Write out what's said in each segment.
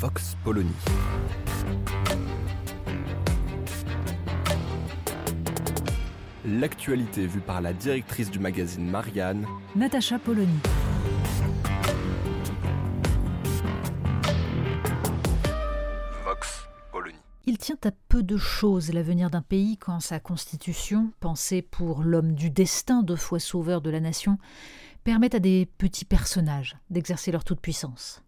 Vox Polony. L'actualité vue par la directrice du magazine Marianne, Natacha Polony. Vox Polony. Il tient à peu de choses l'avenir d'un pays quand sa constitution, pensée pour l'homme du destin, deux fois sauveur de la nation, permet à des petits personnages d'exercer leur toute-puissance.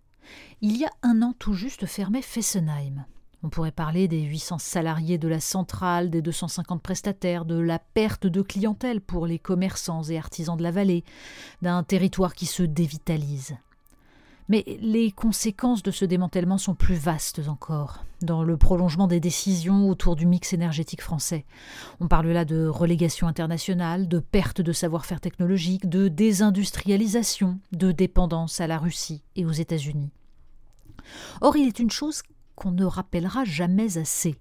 Il y a un an tout juste fermait Fessenheim. On pourrait parler des 800 salariés de la centrale, des 250 prestataires, de la perte de clientèle pour les commerçants et artisans de la vallée, d'un territoire qui se dévitalise. Mais les conséquences de ce démantèlement sont plus vastes encore, dans le prolongement des décisions autour du mix énergétique français. On parle là de relégation internationale, de perte de savoir-faire technologique, de désindustrialisation, de dépendance à la Russie et aux États-Unis. Or, il est une chose qu'on ne rappellera jamais assez.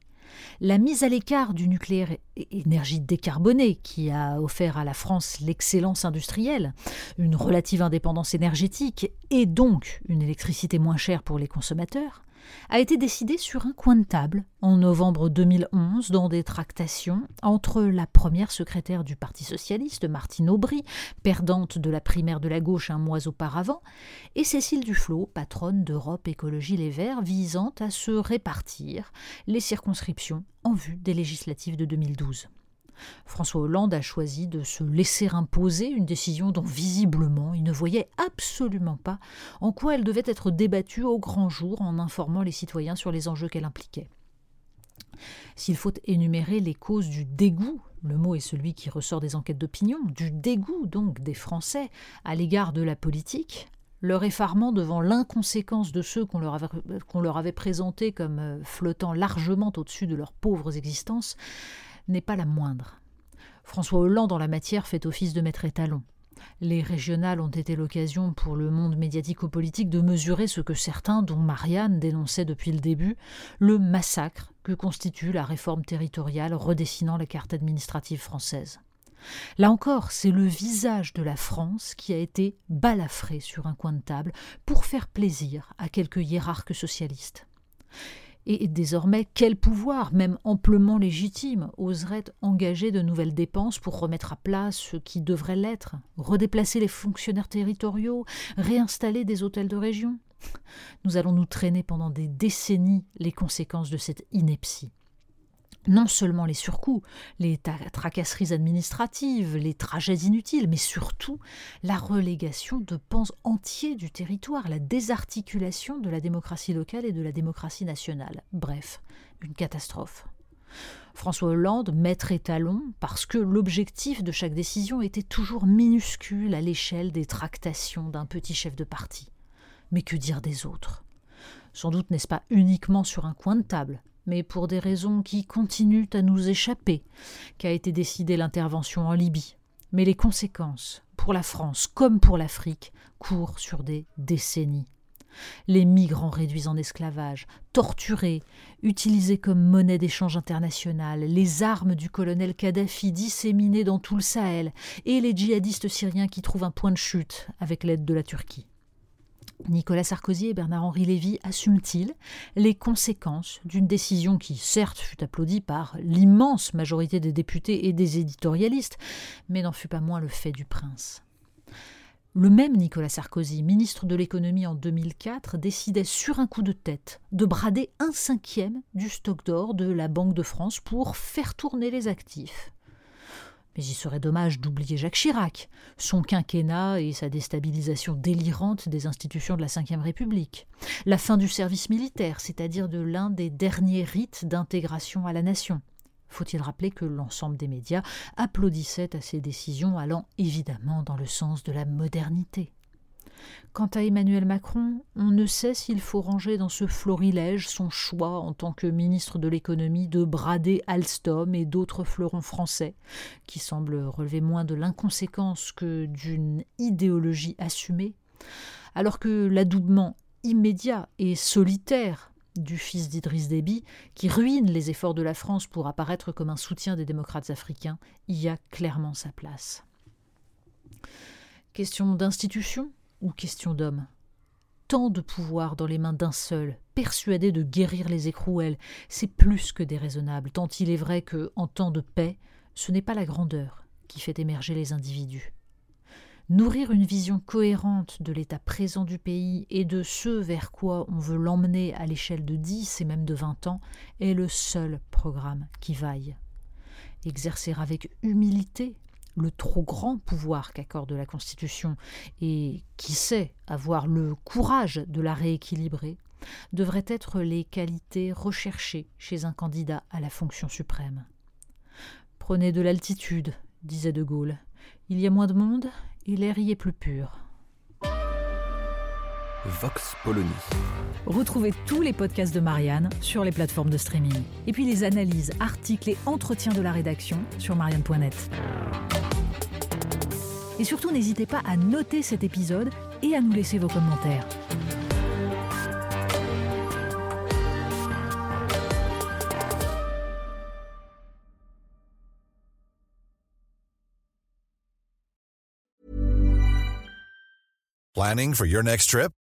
La mise à l'écart du nucléaire énergie décarbonée qui a offert à la France l'excellence industrielle, une relative indépendance énergétique et donc une électricité moins chère pour les consommateurs, a été décidée sur un coin de table en novembre 2011 dans des tractations entre la première secrétaire du Parti socialiste, Martine Aubry, perdante de la primaire de la gauche un mois auparavant, et Cécile Duflot, patronne d'Europe Écologie Les Verts, visant à se répartir les circonscriptions en vue des législatives de 2012. François Hollande a choisi de se laisser imposer une décision dont visiblement il ne voyait absolument pas en quoi elle devait être débattue au grand jour en informant les citoyens sur les enjeux qu'elle impliquait. S'il faut énumérer les causes du dégoût, le mot est celui qui ressort des enquêtes d'opinion, du dégoût donc des Français à l'égard de la politique, leur effarement devant l'inconséquence de ceux qu'on leur, avait, présentés comme euh, flottant largement au-dessus de leurs pauvres existences, n'est pas la moindre. François Hollande, en la matière, fait office de maître étalon. Les régionales ont été l'occasion pour le monde médiatico-politique de mesurer ce que certains, dont Marianne, dénonçaient depuis le début, le massacre que constitue la réforme territoriale redessinant la carte administrative française. Là encore, c'est le visage de la France qui a été balafré sur un coin de table pour faire plaisir à quelques hiérarques socialistes. Et désormais, quel pouvoir, même amplement légitime, oserait engager de nouvelles dépenses pour remettre à plat ce qui devrait l'être, redéplacer les fonctionnaires territoriaux, réinstaller des hôtels de région? Nous allons nous traîner pendant des décennies les conséquences de cette ineptie non seulement les surcoûts, les tracasseries administratives, les trajets inutiles, mais surtout la relégation de pans entiers du territoire, la désarticulation de la démocratie locale et de la démocratie nationale. Bref, une catastrophe. François Hollande, maître étalon, parce que l'objectif de chaque décision était toujours minuscule à l'échelle des tractations d'un petit chef de parti. Mais que dire des autres? Sans doute n'est-ce pas uniquement sur un coin de table mais pour des raisons qui continuent à nous échapper, qu'a été décidée l'intervention en Libye. Mais les conséquences, pour la France comme pour l'Afrique, courent sur des décennies. Les migrants réduits en esclavage, torturés, utilisés comme monnaie d'échange internationale, les armes du colonel Kadhafi disséminées dans tout le Sahel, et les djihadistes syriens qui trouvent un point de chute avec l'aide de la Turquie. Nicolas Sarkozy et Bernard-Henri Lévy assument-ils les conséquences d'une décision qui, certes, fut applaudie par l'immense majorité des députés et des éditorialistes, mais n'en fut pas moins le fait du prince? Le même Nicolas Sarkozy, ministre de l'économie en 2004, décidait sur un coup de tête de brader un cinquième du stock d'or de la Banque de France pour faire tourner les actifs. Mais il serait dommage d'oublier Jacques Chirac, son quinquennat et sa déstabilisation délirante des institutions de la Ve République, la fin du service militaire, c'est-à-dire de l'un des derniers rites d'intégration à la nation. Faut-il rappeler que l'ensemble des médias applaudissaient à ces décisions allant évidemment dans le sens de la modernité Quant à Emmanuel Macron, on ne sait s'il faut ranger dans ce florilège son choix en tant que ministre de l'économie de brader Alstom et d'autres fleurons français, qui semblent relever moins de l'inconséquence que d'une idéologie assumée, alors que l'adoubement immédiat et solitaire du fils d'Idriss Déby, qui ruine les efforts de la France pour apparaître comme un soutien des démocrates africains, y a clairement sa place. Question d'institution? Question d'homme Tant de pouvoir dans les mains d'un seul, persuadé de guérir les écrouelles, c'est plus que déraisonnable, tant il est vrai que, en temps de paix, ce n'est pas la grandeur qui fait émerger les individus. Nourrir une vision cohérente de l'état présent du pays et de ce vers quoi on veut l'emmener à l'échelle de dix et même de vingt ans est le seul programme qui vaille. Exercer avec humilité le trop grand pouvoir qu'accorde la Constitution et, qui sait, avoir le courage de la rééquilibrer, devraient être les qualités recherchées chez un candidat à la fonction suprême. Prenez de l'altitude, disait De Gaulle. Il y a moins de monde et l'air y est plus pur. Vox Polony. Retrouvez tous les podcasts de Marianne sur les plateformes de streaming. Et puis les analyses, articles et entretiens de la rédaction sur marianne.net. Et surtout, n'hésitez pas à noter cet épisode et à nous laisser vos commentaires. Planning for your next trip?